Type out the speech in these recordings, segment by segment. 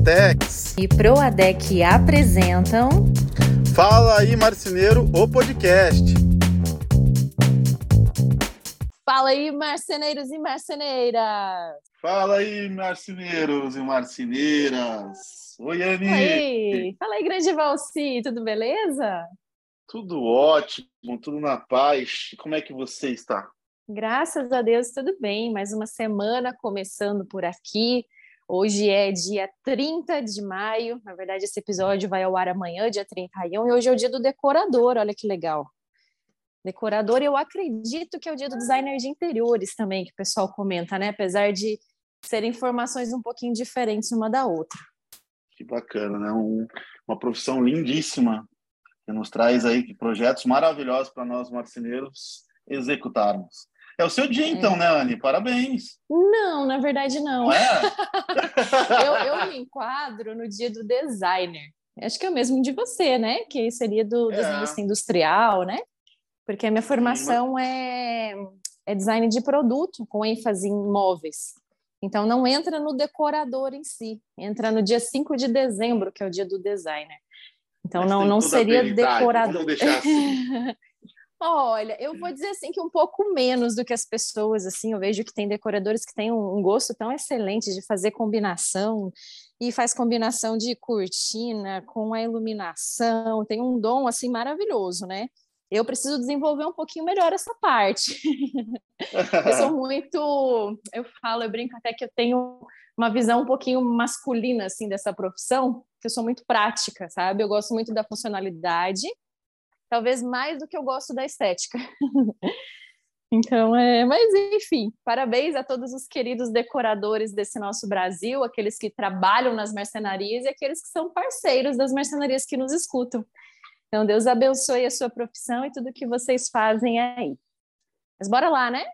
Duratex e Proadec apresentam Fala aí Marceneiro, o podcast. Fala aí, marceneiros e marceneiras! Fala aí, marceneiros e marceneiras! Oi, Anny! Oi! Fala aí, grande Valci, tudo beleza? Tudo ótimo, tudo na paz. Como é que você está? Graças a Deus, tudo bem. Mais uma semana começando por aqui. Hoje é dia 30 de maio. Na verdade, esse episódio vai ao ar amanhã, dia 31, e hoje é o dia do decorador. Olha que legal. Decorador, eu acredito que é o dia do designer de interiores também, que o pessoal comenta, né? Apesar de serem informações um pouquinho diferentes uma da outra. Que bacana, né? Um, uma profissão lindíssima que nos traz aí projetos maravilhosos para nós marceneiros executarmos. É o seu dia, é. então, né, Anne? Parabéns. Não, na verdade, não. não é? eu, eu me enquadro no dia do designer. Acho que é o mesmo de você, né? Que seria do é. design industrial, né? Porque a minha formação é, é design de produto, com ênfase em móveis. Então, não entra no decorador em si, entra no dia 5 de dezembro, que é o dia do designer. Então, Mas não, não seria decorador. Vamos deixar assim. Olha, eu vou dizer assim que um pouco menos do que as pessoas, assim, eu vejo que tem decoradores que têm um, gosto tão excelente de fazer combinação e faz combinação de cortina com a iluminação, tem um dom assim maravilhoso, né? Eu preciso desenvolver um pouquinho melhor essa parte. eu sou muito, eu falo, eu brinco até que eu tenho uma visão um pouquinho masculina assim dessa profissão, que eu sou muito prática, sabe? Eu gosto muito da funcionalidade talvez mais do que eu gosto da estética. então, é, mas enfim, parabéns a todos os queridos decoradores desse nosso Brasil, aqueles que trabalham nas mercenarias e aqueles que são parceiros das mercenarias que nos escutam. Então, Deus abençoe a sua profissão e tudo que vocês fazem aí. Mas bora lá, né?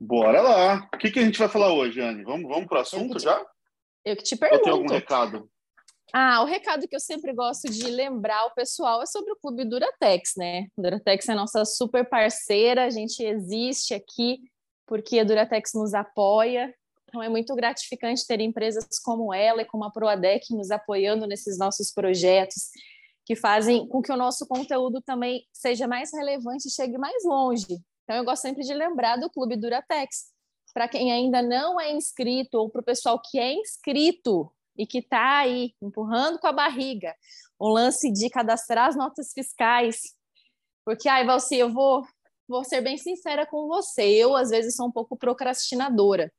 Bora lá. O que, que a gente vai falar hoje, Anne? Vamos, vamos para o assunto te, já? Eu que te pergunto. Ou tem algum recado? Ah, o recado que eu sempre gosto de lembrar o pessoal é sobre o Clube Duratex, né? Duratex é nossa super parceira, a gente existe aqui porque a Duratex nos apoia. Então é muito gratificante ter empresas como ela e como a Proadec nos apoiando nesses nossos projetos, que fazem com que o nosso conteúdo também seja mais relevante e chegue mais longe. Então eu gosto sempre de lembrar do Clube Duratex. Para quem ainda não é inscrito ou para o pessoal que é inscrito, e que está aí empurrando com a barriga o lance de cadastrar as notas fiscais. Porque, ai, Valci, eu vou, vou ser bem sincera com você, eu às vezes sou um pouco procrastinadora.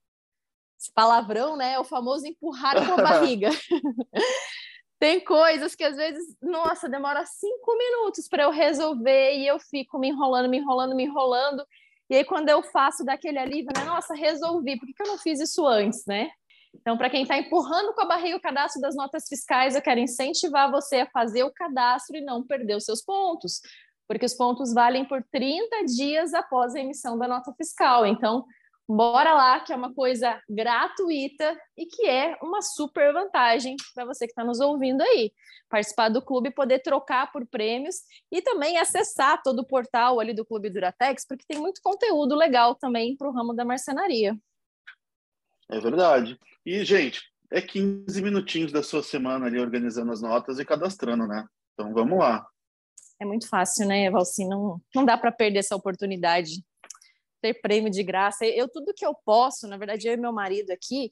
Esse palavrão, né, é o famoso empurrar com a barriga. Tem coisas que às vezes, nossa, demora cinco minutos para eu resolver e eu fico me enrolando, me enrolando, me enrolando. E aí, quando eu faço daquele alívio, né? Nossa, resolvi, por que, que eu não fiz isso antes, né? Então, para quem está empurrando com a barriga o cadastro das notas fiscais, eu quero incentivar você a fazer o cadastro e não perder os seus pontos, porque os pontos valem por 30 dias após a emissão da nota fiscal. Então, bora lá, que é uma coisa gratuita e que é uma super vantagem para você que está nos ouvindo aí. Participar do clube, poder trocar por prêmios e também acessar todo o portal ali do Clube Duratex, porque tem muito conteúdo legal também para o ramo da marcenaria. É verdade. E, gente, é 15 minutinhos da sua semana ali organizando as notas e cadastrando, né? Então vamos lá. É muito fácil, né, Valci? Não, não dá para perder essa oportunidade. Ter prêmio de graça. Eu, tudo que eu posso, na verdade, eu e meu marido aqui,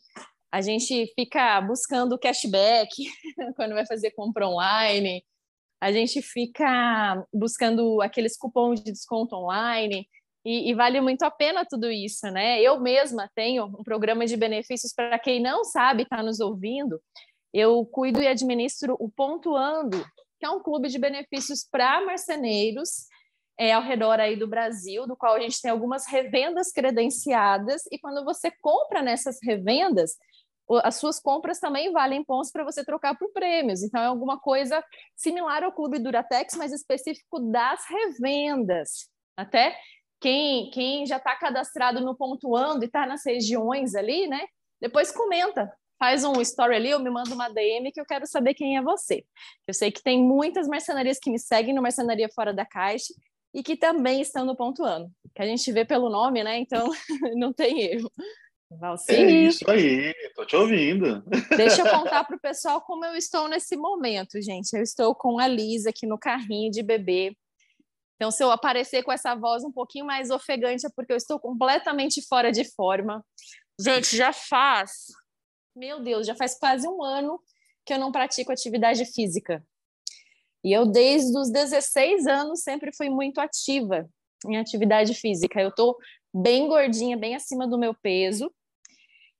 a gente fica buscando cashback quando vai fazer compra online. A gente fica buscando aqueles cupons de desconto online. E, e, vale muito a pena tudo isso, né? Eu mesma tenho um programa de benefícios para quem não sabe, está nos ouvindo. Eu cuido e administro o Pontuando, que é um clube de benefícios para marceneiros é, ao redor aí do Brasil, do qual a gente tem algumas revendas credenciadas. E quando você compra nessas revendas, as suas compras também valem pontos para você trocar por prêmios. Então, é alguma coisa similar ao Clube Duratex, mas específico das revendas. Até quem, quem já está cadastrado no Pontuando e está nas regiões ali, né? Depois comenta, faz um story ali, ou me manda uma DM que eu quero saber quem é você. Eu sei que tem muitas mercenarias que me seguem no Mercenaria Fora da Caixa e que também estão no Pontuando, que a gente vê pelo nome, né? Então não tem erro. Valci. É isso aí, tô te ouvindo. Deixa eu contar para o pessoal como eu estou nesse momento, gente. Eu estou com a Lisa aqui no carrinho de bebê. Então, se eu aparecer com essa voz um pouquinho mais ofegante, é porque eu estou completamente fora de forma. Gente, já faz, meu Deus, já faz quase um ano que eu não pratico atividade física. E eu, desde os 16 anos, sempre fui muito ativa em atividade física. Eu estou bem gordinha, bem acima do meu peso.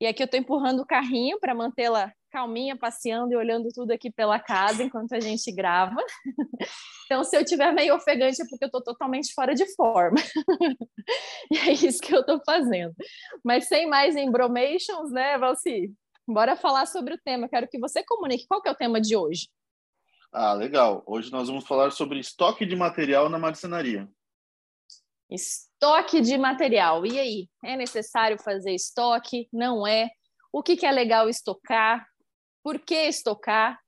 E aqui eu estou empurrando o carrinho para mantê-la calminha, passeando e olhando tudo aqui pela casa enquanto a gente grava. Então, se eu tiver meio ofegante, é porque eu estou totalmente fora de forma. e é isso que eu estou fazendo. Mas sem mais embromations, né, Valci? Bora falar sobre o tema. Quero que você comunique. Qual que é o tema de hoje? Ah, legal. Hoje nós vamos falar sobre estoque de material na marcenaria. Estoque de material. E aí? É necessário fazer estoque? Não é? O que, que é legal estocar? Por que estocar?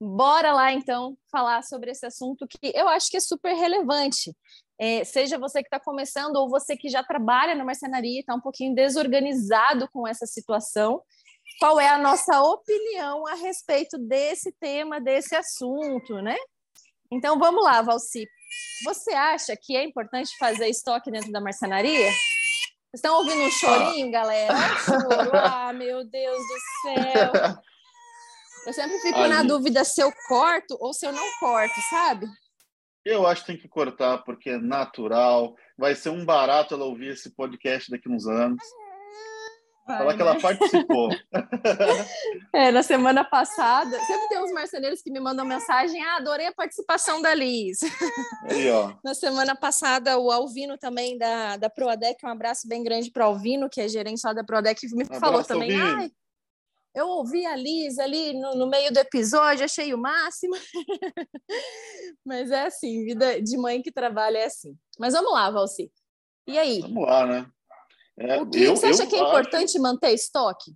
Bora lá, então, falar sobre esse assunto que eu acho que é super relevante. É, seja você que está começando ou você que já trabalha na marcenaria e está um pouquinho desorganizado com essa situação, qual é a nossa opinião a respeito desse tema, desse assunto, né? Então vamos lá, Valci. Você acha que é importante fazer estoque dentro da marcenaria? Estão ouvindo um chorinho, ah. galera? Choro. Ah, meu Deus do céu. Eu sempre fico Aí... na dúvida se eu corto ou se eu não corto, sabe? Eu acho que tem que cortar porque é natural. Vai ser um barato ela ouvir esse podcast daqui uns anos. Vai, Falar que ela né? participou. é, na semana passada, sempre tem uns marceneiros que me mandam mensagem: ah, adorei a participação da Liz. Aí, ó. Na semana passada, o Alvino também da, da Proadec, um abraço bem grande para o Alvino, que é gerente lá da Proadec, me um falou também: ai, eu ouvi a Liz ali no, no, meio do episódio, achei o máximo. Mas é assim, vida de mãe que trabalha é assim. Mas vamos lá, Valci. E aí? Vamos lá, né? É, o que eu, você acha que é acho... importante manter estoque?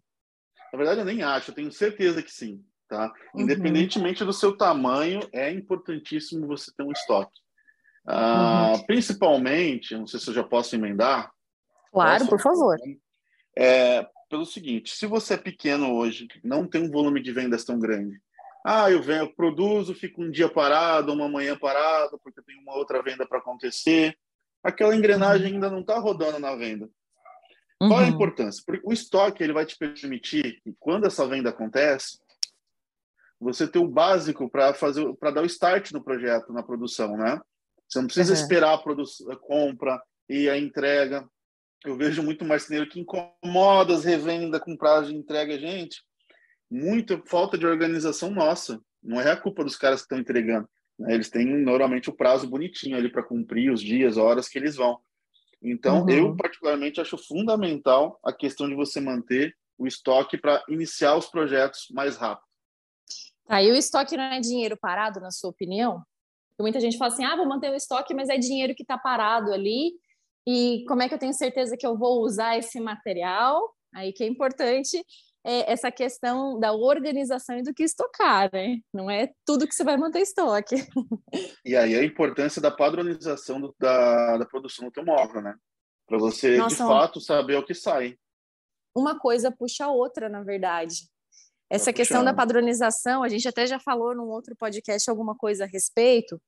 Na verdade, eu nem acho, eu tenho certeza que sim. Tá? Uhum. Independentemente do seu tamanho, é importantíssimo você ter um estoque. Ah, uhum. Principalmente, não sei se eu já posso emendar. Claro, posso? por favor. É, pelo seguinte: se você é pequeno hoje, não tem um volume de vendas tão grande. Ah, eu venho, eu produzo, fico um dia parado, uma manhã parado, porque tem uma outra venda para acontecer. Aquela engrenagem uhum. ainda não está rodando na venda. Uhum. Qual é a importância? Porque o estoque ele vai te permitir que quando essa venda acontece, você ter o básico para fazer, para dar o start no projeto, na produção, né? Você não precisa uhum. esperar a, produção, a compra e a entrega. Eu vejo muito marceneiro que incomoda as revendas com prazo de entrega, gente. Muita falta de organização nossa. Não é a culpa dos caras que estão entregando. Né? Eles têm normalmente o prazo bonitinho ali para cumprir os dias, horas que eles vão. Então, uhum. eu particularmente acho fundamental a questão de você manter o estoque para iniciar os projetos mais rápido. Tá, e o estoque não é dinheiro parado, na sua opinião? Porque muita gente fala assim, ah, vou manter o estoque, mas é dinheiro que está parado ali, e como é que eu tenho certeza que eu vou usar esse material? Aí que é importante é essa questão da organização e do que estocar, né? Não é tudo que você vai manter estoque. E aí a importância da padronização do, da, da produção do teu móvel, né? Para você, Nossa, de fato, saber o que sai. Uma coisa puxa a outra, na verdade. Essa questão da padronização, a gente até já falou num outro podcast alguma coisa a respeito,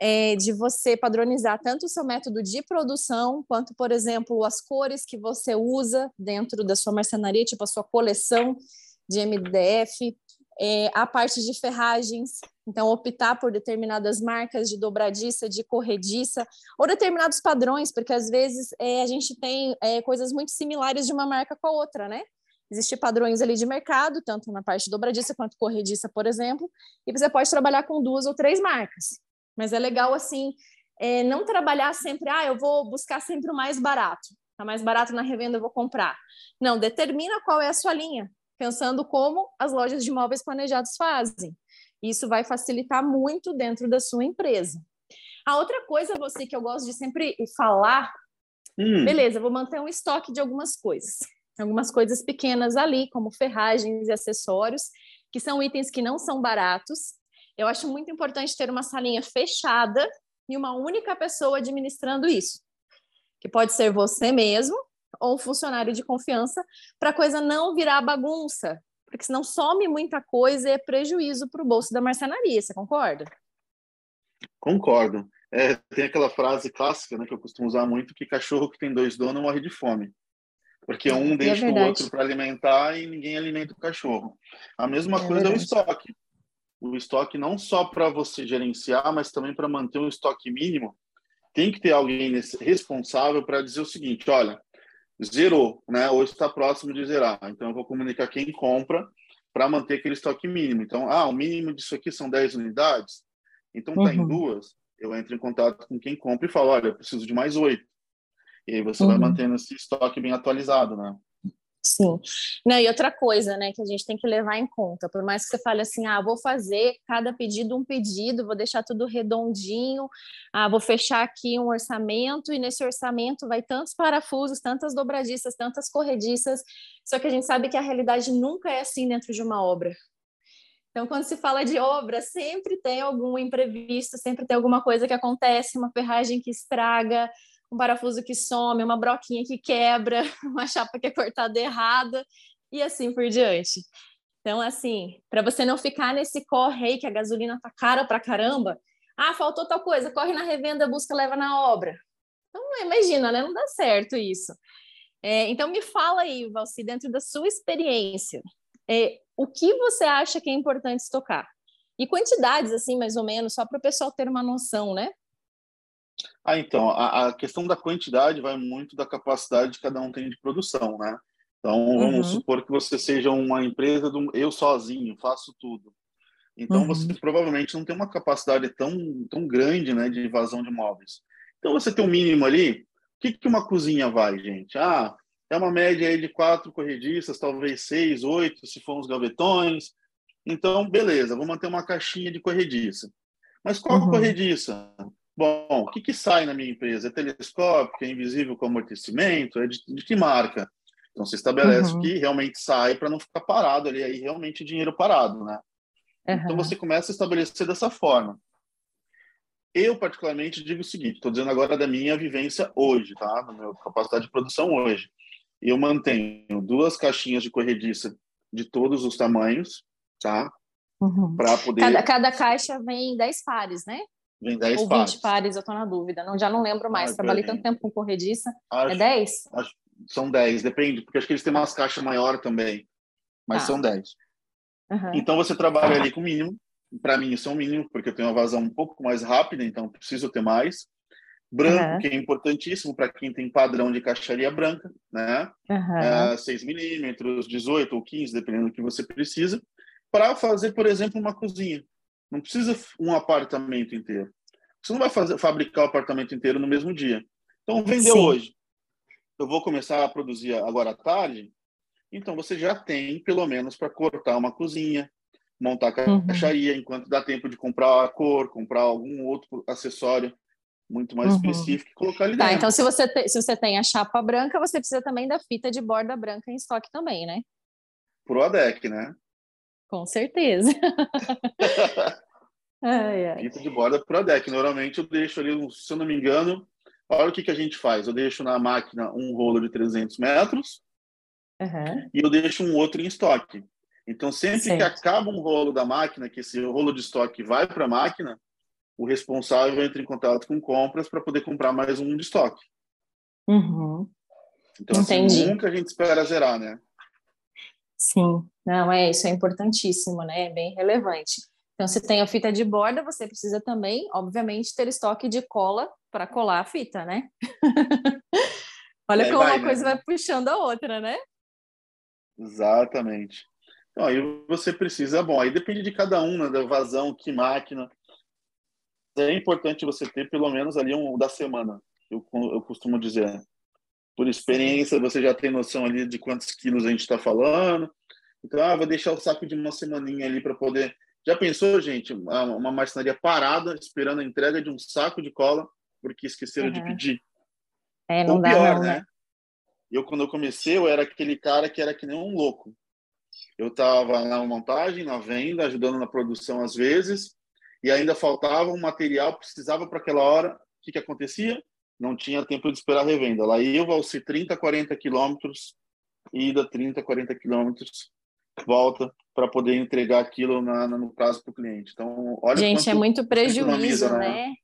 é, de você padronizar tanto o seu método de produção, quanto, por exemplo, as cores que você usa dentro da sua marcenaria, tipo a sua coleção de MDF, é, a parte de ferragens, então optar por determinadas marcas de dobradiça, de corrediça, ou determinados padrões, porque às vezes é, a gente tem é, coisas muito similares de uma marca com a outra, né? Existem padrões ali de mercado, tanto na parte dobradiça quanto corrediça, por exemplo, e você pode trabalhar com duas ou três marcas. Mas é legal, assim, é, não trabalhar sempre, ah, eu vou buscar sempre o mais barato. Tá mais barato na revenda, eu vou comprar. Não, determina qual é a sua linha, pensando como as lojas de móveis planejados fazem. Isso vai facilitar muito dentro da sua empresa. A outra coisa, você que eu gosto de sempre falar, hum. beleza, vou manter um estoque de algumas coisas. Algumas coisas pequenas ali, como ferragens e acessórios, que são itens que não são baratos, eu acho muito importante ter uma salinha fechada e uma única pessoa administrando isso, que pode ser você mesmo ou um funcionário de confiança para a coisa não virar bagunça, porque senão some muita coisa e é prejuízo para o bolso da marcenaria, você concorda? Concordo. É, tem aquela frase clássica né, que eu costumo usar muito, que cachorro que tem dois donos morre de fome. Porque um é deixa é o outro para alimentar e ninguém alimenta o cachorro. A mesma é coisa é o estoque. O estoque não só para você gerenciar, mas também para manter um estoque mínimo. Tem que ter alguém responsável para dizer o seguinte, olha, zerou, né? Ou está próximo de zerar. Então eu vou comunicar quem compra para manter aquele estoque mínimo. Então, ah, o mínimo disso aqui são 10 unidades. Então tá uhum. em duas, eu entro em contato com quem compra e falo, olha, eu preciso de mais oito. E aí você uhum. vai mantendo esse estoque bem atualizado, né? Sim. E outra coisa, né, que a gente tem que levar em conta, por mais que você fale assim, ah, vou fazer cada pedido um pedido, vou deixar tudo redondinho, ah, vou fechar aqui um orçamento, e nesse orçamento vai tantos parafusos, tantas dobradiças, tantas corrediças, só que a gente sabe que a realidade nunca é assim dentro de uma obra. Então, quando se fala de obra, sempre tem algum imprevisto, sempre tem alguma coisa que acontece, uma ferragem que estraga, um parafuso que some, uma broquinha que quebra, uma chapa que é cortada errada e assim por diante. Então, assim, para você não ficar nesse corre aí que a gasolina tá cara pra caramba, ah, faltou tal coisa, corre na revenda, busca, leva na obra. Então, imagina, né? Não dá certo isso. É, então, me fala aí, Valci, dentro da sua experiência, é, o que você acha que é importante estocar? E quantidades, assim, mais ou menos, só para o pessoal ter uma noção, né? Ah, então, a, a, questão da quantidade vai muito da capacidade que cada um tem de produção, né? Então, vamos uhum. supor que você seja uma empresa do eu sozinho, faço tudo. Então, uhum. você provavelmente não tem uma capacidade tão, tão grande, né, de invasão de móveis. Então, você tem um mínimo ali. O que, que uma cozinha vai, gente? Ah, é uma média aí de quatro corrediças, talvez seis, oito, se for uns gavetões. Então, beleza, vou manter uma caixinha de corrediça. Mas qual uhum. corrediça? Bom, o que, que sai na minha empresa? É telescópico, é invisível com amortecimento? É de, de que marca? Então, você estabelece uhum. que realmente sai para não ficar parado ali, aí realmente dinheiro parado, né? Uhum. Então, você começa a estabelecer dessa forma. Eu, particularmente, digo o seguinte, estou dizendo agora da minha vivência hoje, tá? Da minha capacidade de produção hoje. Eu mantenho duas caixinhas de corrediça de todos os tamanhos, tá? Uhum. Para poder... Cada, cada caixa vem 10 pares, né? Vem 10 Ou 20 pares. eu estou na dúvida. Não, já não lembro mais. Ah, Trabalhei tanto tempo com corrediça. Acho, é 10? Acho, são 10, depende, porque acho que eles têm umas caixas maiores também. Mas tá. são 10. Uhum. Então você trabalha ali com mínimo. Para mim, isso é um mínimo, porque eu tenho uma vazão um pouco mais rápida, então preciso ter mais. Branco, uhum. que é importantíssimo para quem tem padrão de caixaria branca, né? Uhum. É, 6 milímetros, 18 ou 15, dependendo do que você precisa, para fazer, por exemplo, uma cozinha. Não precisa um apartamento inteiro. Você não vai fazer, fabricar o apartamento inteiro no mesmo dia. Então, vendeu Sim. hoje. Eu vou começar a produzir agora à tarde. Então, você já tem, pelo menos, para cortar uma cozinha, montar a uhum. caixaria, uhum. enquanto dá tempo de comprar a cor, comprar algum outro acessório muito mais uhum. específico e colocar ali tá, dentro. Então, se você, te, se você tem a chapa branca, você precisa também da fita de borda branca em estoque também, né? Pro ADEC, né? Com certeza. ai, ai. De borda pro ADEC. Normalmente eu deixo ali, se eu não me engano, olha o que, que a gente faz. Eu deixo na máquina um rolo de 300 metros uhum. e eu deixo um outro em estoque. Então, sempre certo. que acaba um rolo da máquina, que esse rolo de estoque vai para a máquina, o responsável entra em contato com compras para poder comprar mais um de estoque. Uhum. Então, assim, nunca a gente espera zerar, né? Sim, não, é isso, é importantíssimo, né? É bem relevante. Então, se tem a fita de borda, você precisa também, obviamente, ter estoque de cola para colar a fita, né? Olha é, como vai, uma né? coisa vai puxando a outra, né? Exatamente. Então, aí você precisa, bom, aí depende de cada um, né, da vazão, que máquina é importante você ter pelo menos ali um da semana, eu, eu costumo dizer. Por experiência, você já tem noção ali de quantos quilos a gente está falando. Então, ah, vou deixar o saco de uma semaninha ali para poder. Já pensou, gente, uma marcenaria parada esperando a entrega de um saco de cola porque esqueceram uhum. de pedir? É, não Ou dá pior, não, né? né? Eu, quando eu comecei, eu era aquele cara que era que nem um louco. Eu estava na montagem, na venda, ajudando na produção às vezes, e ainda faltava um material, precisava para aquela hora. O que, que acontecia? não tinha tempo de esperar a revenda. Lá ia o 30, 40 quilômetros, ida 30, 40 quilômetros, volta para poder entregar aquilo na, no prazo para o cliente. Então, olha Gente, é muito prejuízo, né? né?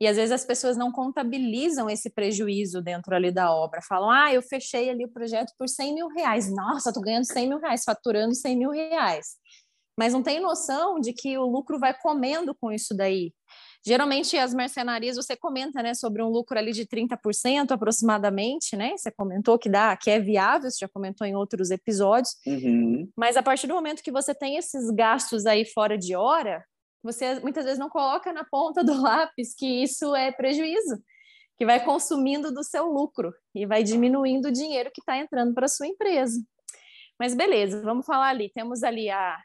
E às vezes as pessoas não contabilizam esse prejuízo dentro ali da obra. Falam, ah, eu fechei ali o projeto por 100 mil reais. Nossa, estou ganhando 100 mil reais, faturando 100 mil reais. Mas não tem noção de que o lucro vai comendo com isso daí. Geralmente as mercenarias você comenta, né, sobre um lucro ali de 30% aproximadamente, né? Você comentou que dá, que é viável, você já comentou em outros episódios. Uhum. Mas a partir do momento que você tem esses gastos aí fora de hora, você muitas vezes não coloca na ponta do lápis que isso é prejuízo, que vai consumindo do seu lucro e vai diminuindo o dinheiro que está entrando para sua empresa. Mas beleza, vamos falar ali. Temos ali a,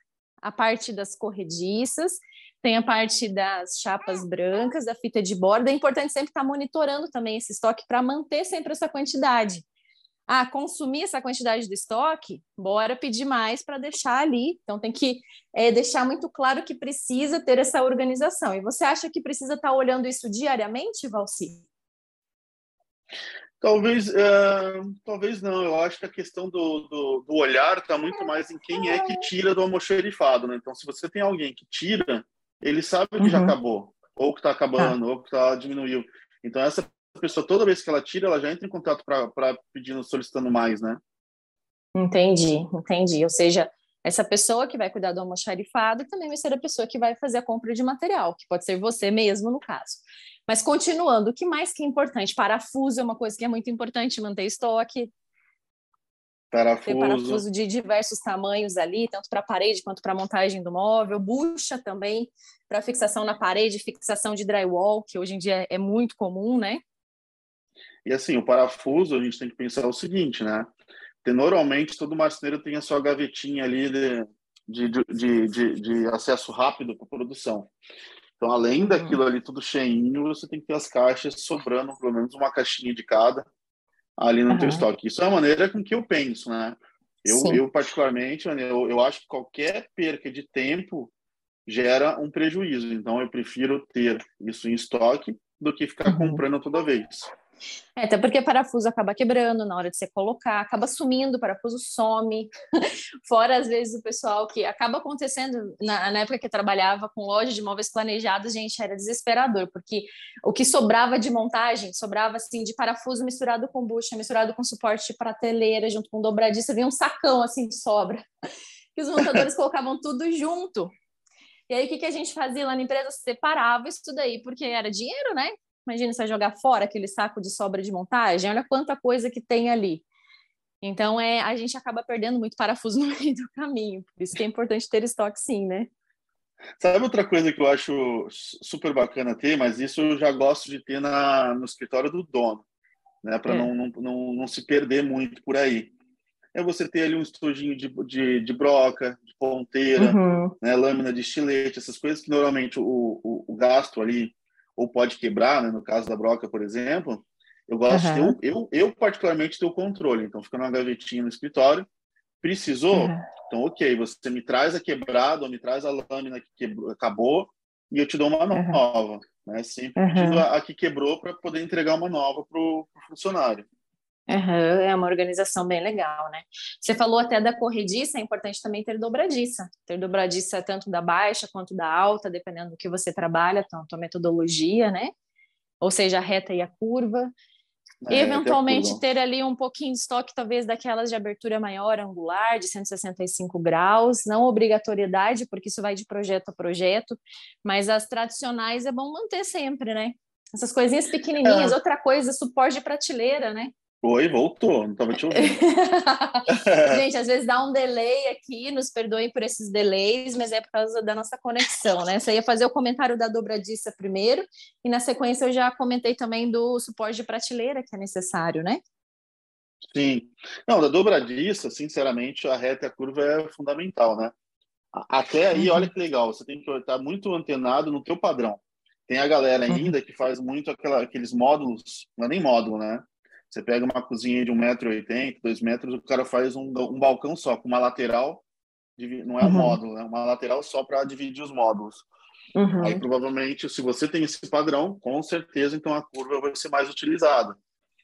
a parte das corrediças, tem a parte das chapas brancas, da fita de borda. É importante sempre estar monitorando também esse estoque para manter sempre essa quantidade. Ah, consumir essa quantidade do estoque, bora pedir mais para deixar ali. Então tem que é, deixar muito claro que precisa ter essa organização. E você acha que precisa estar olhando isso diariamente, Valci? Talvez, é, talvez não. Eu acho que a questão do, do, do olhar está muito mais em quem é que tira do almoxerifado. Né? Então, se você tem alguém que tira, ele sabe que uhum. já acabou, ou que está acabando, tá. ou que está diminuiu. Então, essa pessoa, toda vez que ela tira, ela já entra em contato para pedindo, solicitando mais, né? Entendi, entendi. Ou seja, essa pessoa que vai cuidar do almoxarifado também vai ser a pessoa que vai fazer a compra de material, que pode ser você mesmo no caso. Mas continuando, o que mais que é importante? Parafuso é uma coisa que é muito importante, manter estoque, Parafuso. Tem parafuso de diversos tamanhos ali, tanto para a parede quanto para a montagem do móvel. Bucha também para fixação na parede, fixação de drywall, que hoje em dia é muito comum, né? E assim, o parafuso, a gente tem que pensar o seguinte, né? normalmente, todo marceneiro tem a sua gavetinha ali de, de, de, de, de acesso rápido para produção. Então, além uhum. daquilo ali tudo cheinho, você tem que ter as caixas sobrando, pelo menos uma caixinha de cada, ali no uhum. teu estoque. Isso é a maneira com que eu penso, né? Eu, eu particularmente, eu, eu acho que qualquer perca de tempo gera um prejuízo. Então, eu prefiro ter isso em estoque do que ficar uhum. comprando toda vez. É, até porque parafuso acaba quebrando na hora de você colocar, acaba sumindo, o parafuso some. Fora, às vezes, o pessoal que acaba acontecendo, na, na, época que eu trabalhava com loja de móveis planejados, gente, era desesperador, porque o que sobrava de montagem, sobrava assim de parafuso misturado com bucha, misturado com suporte de prateleira, junto com dobradiça, vinha um sacão assim de sobra. Que os montadores colocavam tudo junto. E aí, o que, que a gente fazia lá na empresa? Separava isso daí, porque era dinheiro, né? Imagina você jogar fora aquele saco de sobra de montagem, olha quanta coisa que tem ali. Então, é, a gente acaba perdendo muito parafuso no meio do caminho. Por isso que é importante ter estoque, sim, né? Sabe outra coisa que eu acho super bacana ter, mas isso eu já gosto de ter na, no escritório do dono, né? Para é. não, não, não, não, se perder muito por aí. É você ter ali um estojinho de, de, de broca, de ponteira, uhum. né? lâmina de estilete, essas coisas que normalmente o, o, o gasto ali ou pode quebrar, né? no caso da broca, por exemplo, eu gosto uhum. de ter, eu, eu particularmente ter o controle. Então, fica numa gavetinha no escritório. Precisou? Uhum. Então, ok, você me traz a quebrada, ou me traz a lâmina que quebrou, acabou, e eu te dou uma nova. Uhum. Né? Sempre pedindo a, a que quebrou para poder entregar uma nova para o funcionário. Uhum, é uma organização bem legal, né? Você falou até da corrediça, é importante também ter dobradiça. Ter dobradiça tanto da baixa quanto da alta, dependendo do que você trabalha, tanto a metodologia, né? Ou seja, a reta e a curva. É, Eventualmente ter ali um pouquinho de estoque, talvez daquelas de abertura maior, angular, de 165 graus. Não obrigatoriedade, porque isso vai de projeto a projeto, mas as tradicionais é bom manter sempre, né? Essas coisinhas pequenininhas. É. Outra coisa, suporte de prateleira, né? Oi, voltou, não estava te ouvindo. Gente, às vezes dá um delay aqui, nos perdoem por esses delays, mas é por causa da nossa conexão, né? Você ia fazer o comentário da dobradiça primeiro, e na sequência eu já comentei também do suporte de prateleira que é necessário, né? Sim. Não, da dobradiça, sinceramente, a reta e a curva é fundamental, né? Até aí, uhum. olha que legal, você tem que estar muito antenado no teu padrão. Tem a galera uhum. ainda uhum. que faz muito aquela, aqueles módulos, não é nem módulo, né? Você pega uma cozinha de 1,80m, 2 metros, o cara faz um, um balcão só, com uma lateral, não é um uhum. módulo, é uma lateral só para dividir os módulos. Uhum. Aí provavelmente, se você tem esse padrão, com certeza, então a curva vai ser mais utilizada.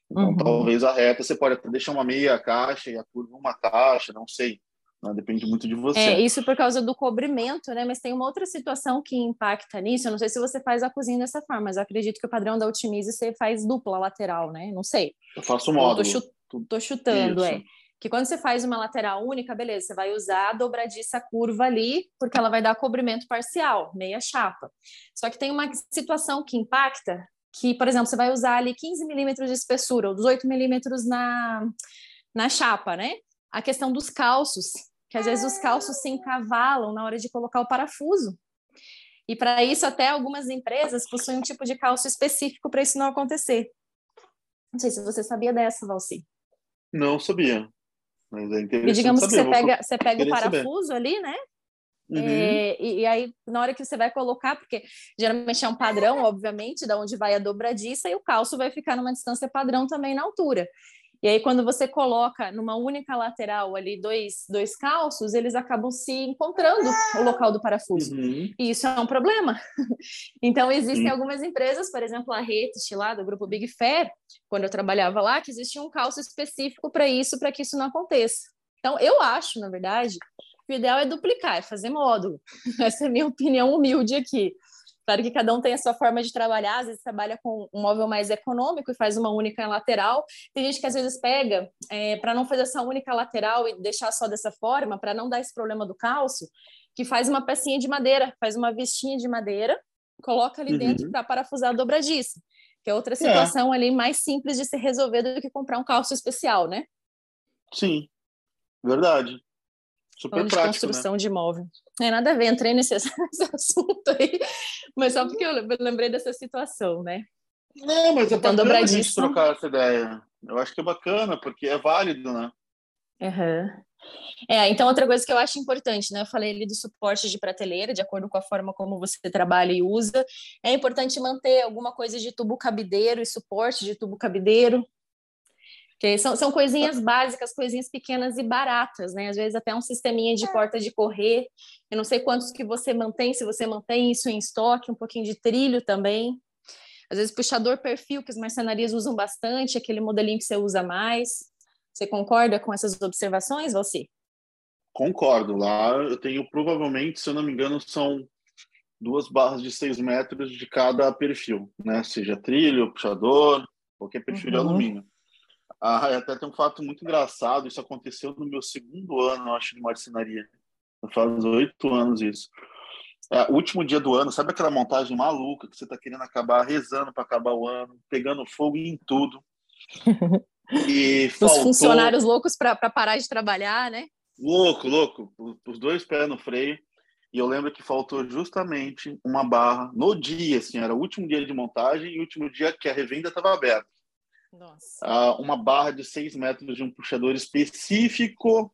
Então, uhum. talvez a reta você pode até deixar uma meia caixa e a curva uma caixa, não sei. Né? Depende muito de você. É, isso por causa do cobrimento, né? Mas tem uma outra situação que impacta nisso. Eu não sei se você faz a cozinha dessa forma, mas eu acredito que o padrão da Otimize você faz dupla lateral, né? Não sei. Eu faço módulo. Eu tô, tô chutando, isso. é que quando você faz uma lateral única, beleza, você vai usar a dobradiça curva ali, porque ela vai dar cobrimento parcial, meia chapa. Só que tem uma situação que impacta, que, por exemplo, você vai usar ali 15 milímetros de espessura, ou 18 milímetros na, na chapa, né? A questão dos calços, que às vezes os calços se encavalam na hora de colocar o parafuso. E para isso, até algumas empresas possuem um tipo de calço específico para isso não acontecer. Não sei se você sabia dessa, Valci. Não sabia. Mas é interessante e digamos saber. que você pega, você pega o parafuso saber. ali, né? Uhum. É, e, e, aí, na hora que você vai colocar, porque geralmente é um padrão, obviamente, da onde vai a dobradiça, e o calço vai ficar numa distância padrão também na altura. E aí, quando você coloca numa única lateral ali dois, dois calços, eles acabam se encontrando o local do parafuso. Uhum. E isso é um problema. então, existem uhum. algumas empresas, por exemplo, a Retest lá do grupo Big Fair, quando eu trabalhava lá, que existia um calço específico para isso, para que isso não aconteça. Então, eu acho, na verdade, que o ideal é duplicar, é fazer módulo. Essa é a minha opinião humilde aqui. Claro que cada um tem a sua forma de trabalhar, às vezes trabalha com um móvel mais econômico e faz uma única lateral. Tem gente que às vezes pega, é, para não fazer essa única lateral e deixar só dessa forma, para não dar esse problema do calço, que faz uma pecinha de madeira, faz uma vestinha de madeira, coloca ali uhum. dentro para parafusar a dobradiça, que é outra é. situação é. ali mais simples de se resolver do que comprar um calço especial, né? Sim, verdade. Super Falando prático, de né? construção né? de imóvel. É nada a ver, entrei nesse, nesse, assunto aí, mas só porque eu lembrei dessa situação, né? Não, mas é então, bacana a gente trocar essa ideia. Eu acho que é bacana, porque é válido, né? Uhum. É, então outra coisa que eu acho importante, né? Eu falei ali do suporte de prateleira, de acordo com a forma como você trabalha e usa. É importante manter alguma coisa de tubo cabideiro e suporte de tubo cabideiro, que são, são coisinhas básicas, coisinhas pequenas e baratas, né? Às vezes até um sisteminha de porta de correr. Eu não sei quantos que você mantém, se você mantém isso em estoque, um pouquinho de trilho também. Às vezes puxador perfil, que as marcenarias usam bastante, aquele modelinho que você usa mais. Você concorda com essas observações, você? Concordo. Lá eu tenho provavelmente, se eu não me engano, são duas barras de seis metros de cada perfil, né? Seja trilho, puxador, qualquer perfil uhum. de alumínio. Ah, até tem um fato muito engraçado. Isso aconteceu no meu segundo ano, eu acho, de marcenaria. Faz oito anos isso. É, último dia do ano, sabe aquela montagem maluca que você está querendo acabar, rezando para acabar o ano, pegando fogo em tudo. E Os faltou... funcionários loucos para parar de trabalhar, né? Louco, louco. Os dois pés no freio. E eu lembro que faltou justamente uma barra no dia, assim, era o último dia de montagem e o último dia que a revenda estava aberta. Uh, uma barra de 6 metros de um puxador específico,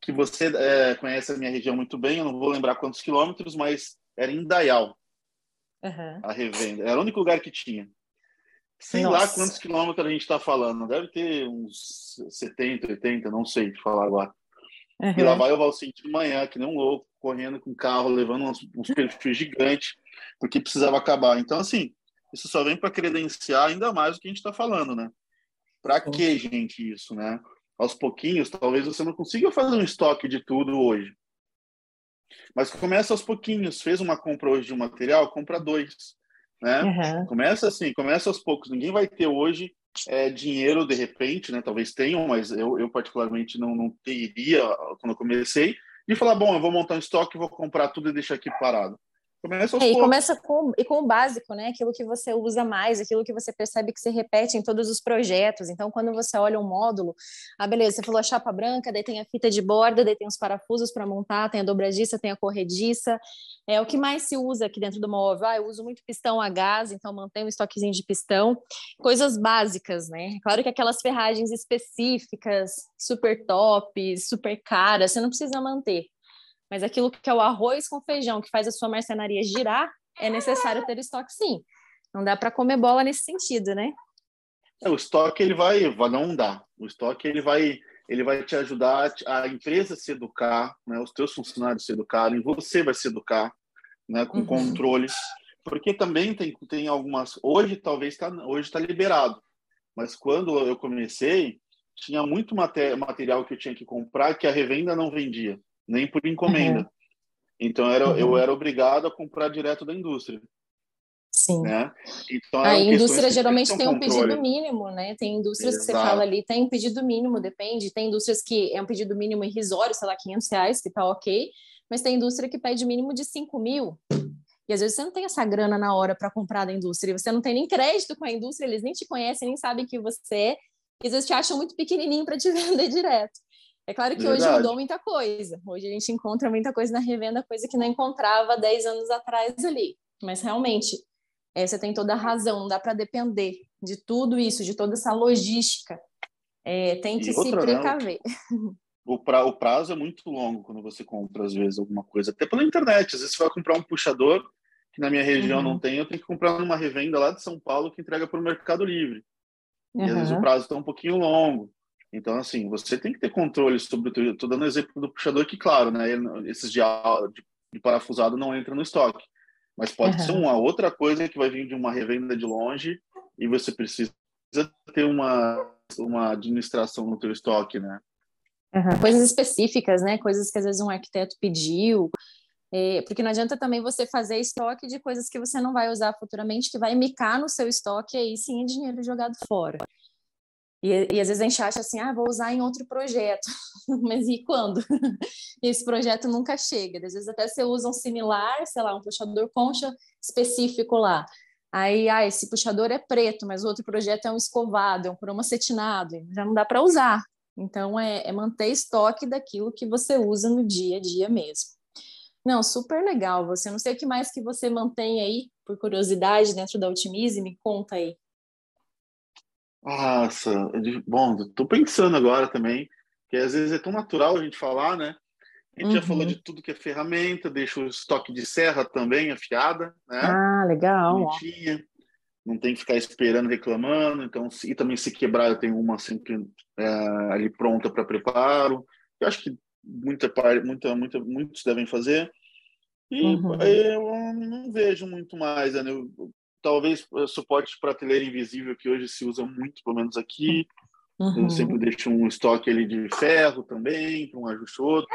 que você é, conhece a minha região muito bem, eu não vou lembrar quantos quilômetros, mas era em Dayal, uhum. a revenda. Era o único lugar que tinha. Sei Nossa. lá quantos quilômetros a gente está falando, deve ter uns 70, 80, não sei te falar agora. Uhum. E lá vai o Valcinte de manhã, que nem um louco, correndo com o carro, levando uns, uns perfis gigantes, porque precisava acabar. Então, assim, isso só vem para credenciar ainda mais o que a gente está falando, né? Para que, gente, isso, né? Aos pouquinhos, talvez você não consiga fazer um estoque de tudo hoje. Mas começa aos pouquinhos. Fez uma compra hoje de um material, compra dois. Né? Uhum. Começa assim, começa aos poucos. Ninguém vai ter hoje é, dinheiro de repente, né? Talvez tenham, mas eu, eu particularmente não, não teria quando eu comecei, de falar, bom, eu vou montar um estoque, vou comprar tudo e deixar aqui parado. Começa é, e começa com, e com o básico, né? Aquilo que você usa mais, aquilo que você percebe que se repete em todos os projetos. Então, quando você olha um módulo, ah, beleza, você falou a chapa branca, daí tem a fita de borda, daí tem os parafusos para montar, tem a dobradiça, tem a corrediça. É o que mais se usa aqui dentro do móvel. Ah, eu uso muito pistão a gás, então mantenho um estoquezinho de pistão. Coisas básicas, né? Claro que aquelas ferragens específicas, super top, super caras, você não precisa manter. Mas aquilo que é o arroz com feijão, que faz a sua marcenaria girar, é necessário ter estoque sim. Não dá para comer bola nesse sentido, né? É, o estoque ele vai, vai não dá. O estoque ele vai, ele vai te ajudar a empresa se educar, né? Os teus funcionários se educarem, você vai se educar, né, com uhum. controles, porque também tem, tem algumas. Hoje talvez está hoje está liberado, mas quando eu comecei tinha muito material que eu tinha que comprar que a revenda não vendia, nem por encomenda. Uhum. Então era, uhum. eu era obrigado a comprar direto da indústria. Sim. Né? Então, a indústria geralmente tem um pedido mínimo, né? Tem indústrias Exato. que você fala ali, tem um pedido mínimo, depende. Tem indústrias que é um pedido mínimo irrisório, sei lá, 500 reais, que tá ok. Mas tem indústria que pede mínimo de 5 mil. E às vezes você não tem essa grana na hora para comprar da indústria, você não tem nem crédito com a indústria, eles nem te conhecem, nem sabem que você é, e às vezes te acham muito pequenininho para te vender direto. É claro que Verdade. hoje mudou muita coisa. Hoje a gente encontra muita coisa na revenda, coisa que não encontrava 10 anos atrás ali. Mas realmente, é, você tem toda a razão, não dá para depender de tudo isso, de toda essa logística. É, tem que se precaver. o, pra, o prazo é muito longo quando você compra, às vezes, alguma coisa, até pela internet. Às vezes você vai comprar um puxador, que na minha região uhum. não tem, eu tenho que comprar numa revenda lá de São Paulo que entrega para o Mercado Livre. Uhum. E às vezes o prazo está um pouquinho longo. Então, assim, você tem que ter controle sobre o Estou dando exemplo do puxador que, claro, né, esses de, de, de parafusado não entram no estoque. Mas pode uhum. ser uma outra coisa que vai vir de uma revenda de longe e você precisa ter uma, uma administração no teu estoque, né? Uhum. Coisas específicas, né? Coisas que às vezes um arquiteto pediu. É, porque não adianta também você fazer estoque de coisas que você não vai usar futuramente, que vai micar no seu estoque, e aí sim é dinheiro jogado fora. E, e às vezes a gente acha assim, ah, vou usar em outro projeto. Mas e quando? esse projeto nunca chega. Às vezes até você usa um similar, sei lá, um puxador concha específico lá. Aí, ah, esse puxador é preto, mas o outro projeto é um escovado, é um cromacetinado, já não dá para usar. Então, é, é, manter estoque daquilo que você usa no dia a dia mesmo. Não, super legal. Você não sei o que mais que você mantém aí, por curiosidade, dentro da Otimize, me conta aí. Nossa, bom, tô pensando agora também, que às vezes é tão natural a gente falar, né? A gente uhum. já falou uhum. de tudo que é ferramenta, deixa o estoque de serra também afiada, né? Ah, legal. Bonitinha. Não tem que ficar esperando, reclamando. Então, e também se quebrar, eu tenho uma sempre é, ali pronta para preparo. Eu acho que muita, muita, muita, muitos devem fazer. E uhum. eu não vejo muito mais, né? Eu, talvez suporte de prateleira invisível que hoje se usa muito, pelo menos aqui. Uhum. Eu sempre deixo um estoque ali de ferro também, para um ajuste outro.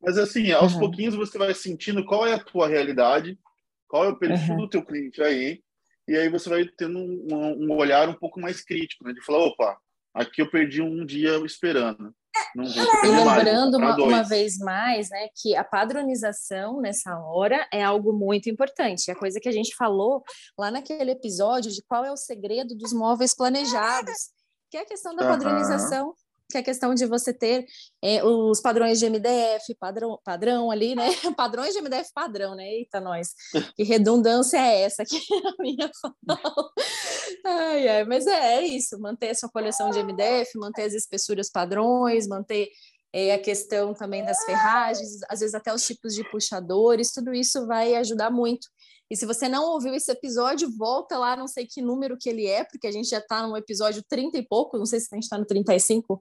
Mas assim, aos uhum. pouquinhos você vai sentindo qual é a tua realidade, qual é o perfil uhum. do teu cliente aí, e aí você vai tendo um, um, olhar um pouco mais crítico, né? De falar, opa, aqui eu perdi um dia esperando. E lembrando uma, uma, vez mais, né, que a padronização nessa hora é algo muito importante. É a coisa que a gente falou lá naquele episódio de qual é o segredo dos móveis planejados, que é a questão da padronização que é a questão de você ter é, os padrões de MDF, padrão, padrão ali, né? Padrões de MDF padrão, né? Eita, nós, que redundância é essa que a minha fala? Ai, ai, mas é, é isso, manter a sua coleção de MDF, manter as espessuras padrões, manter é, a questão também das ferragens, às vezes até os tipos de puxadores, tudo isso vai ajudar muito. E se você não ouviu esse episódio, volta lá, não sei que número que ele é, porque a gente já está no episódio 30 e pouco, não sei se a gente está no 35,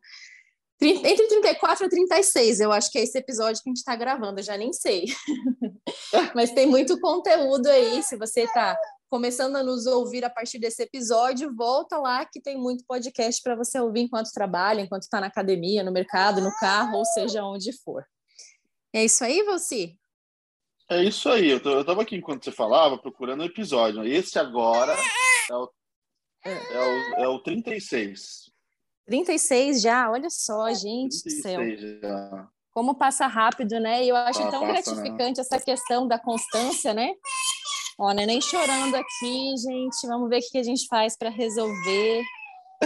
30, entre 34 e 36, eu acho que é esse episódio que a gente está gravando, eu já nem sei. Mas tem muito conteúdo aí, se você está começando a nos ouvir a partir desse episódio, volta lá que tem muito podcast para você ouvir enquanto trabalha, enquanto está na academia, no mercado, no carro, ou seja, onde for. É isso aí, você? É isso aí. Eu, eu tava aqui enquanto você falava, procurando o episódio. Esse agora é o, é o, é o 36. 36 já? Olha só, gente do céu. Já. Como passa rápido, né? E eu acho ah, tão passa, gratificante essa questão da constância, né? Ó, neném chorando aqui, gente. Vamos ver o que a gente faz para resolver.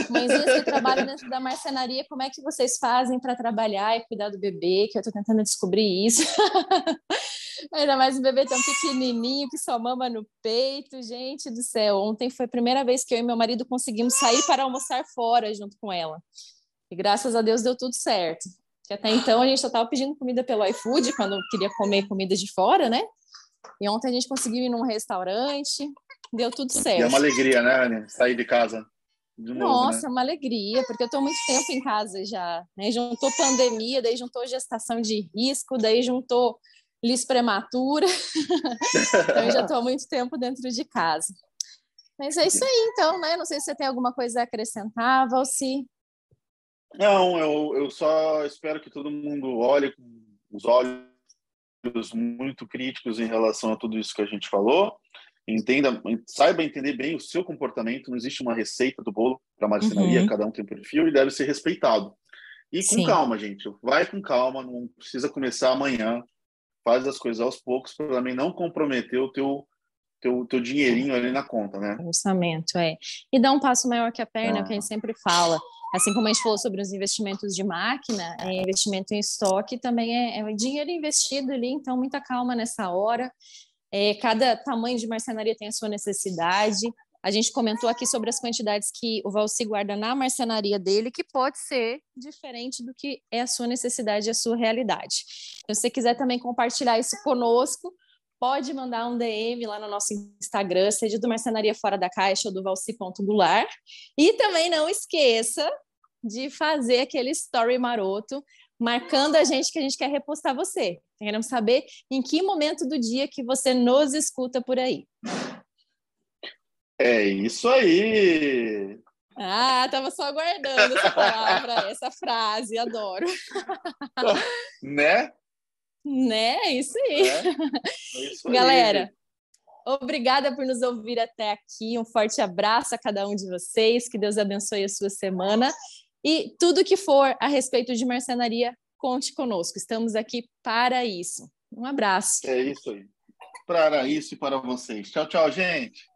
Mãezinhas que trabalham dentro da marcenaria, como é que vocês fazem para trabalhar e cuidar do bebê? Que eu estou tentando descobrir isso. Ainda mais um bebê tão pequenininho que só mama no peito. Gente do céu, ontem foi a primeira vez que eu e meu marido conseguimos sair para almoçar fora junto com ela. E graças a Deus deu tudo certo. Que até então a gente só estava pedindo comida pelo iFood quando queria comer comida de fora, né? E ontem a gente conseguiu ir num restaurante, deu tudo certo. E é uma alegria, né, Anne? Sair de casa. De novo, Nossa, né? é uma alegria, porque eu estou muito tempo em casa já. Né? Juntou pandemia, daí juntou gestação de risco, daí juntou lis prematura, então eu já estou há muito tempo dentro de casa. Mas é isso aí, então, né? Não sei se você tem alguma coisa a acrescentar, Valci. Não, eu, eu só espero que todo mundo olhe com os olhos muito críticos em relação a tudo isso que a gente falou. Entenda, saiba entender bem o seu comportamento. Não existe uma receita do bolo para marcenaria, uhum. cada um tem um perfil e deve ser respeitado. E com Sim. calma, gente. Vai com calma, não precisa começar amanhã. Faz as coisas aos poucos para também não comprometer o teu teu, teu dinheirinho ali na conta, né? Orçamento, é. E dá um passo maior que a perna, ah. que a gente sempre fala. Assim como a gente falou sobre os investimentos de máquina, é investimento em estoque também é, é dinheiro investido ali, então muita calma nessa hora. É, cada tamanho de marcenaria tem a sua necessidade. A gente comentou aqui sobre as quantidades que o Valci guarda na marcenaria dele, que pode ser diferente do que é a sua necessidade e a sua realidade. Então, se você quiser também compartilhar isso conosco, pode mandar um DM lá no nosso Instagram, seja do Marcenaria Fora da Caixa ou do Valci.gular. E também não esqueça de fazer aquele story maroto, marcando a gente que a gente quer repostar você. Queremos saber em que momento do dia que você nos escuta por aí. É isso aí! Ah, tava só aguardando essa palavra, essa frase, adoro. né? Né? É isso aí. É, é isso Galera, aí. obrigada por nos ouvir até aqui. Um forte abraço a cada um de vocês. Que Deus abençoe a sua semana. E tudo que for a respeito de marcenaria, conte conosco. Estamos aqui para isso. Um abraço. É isso aí. Para isso e para vocês. Tchau, tchau, gente.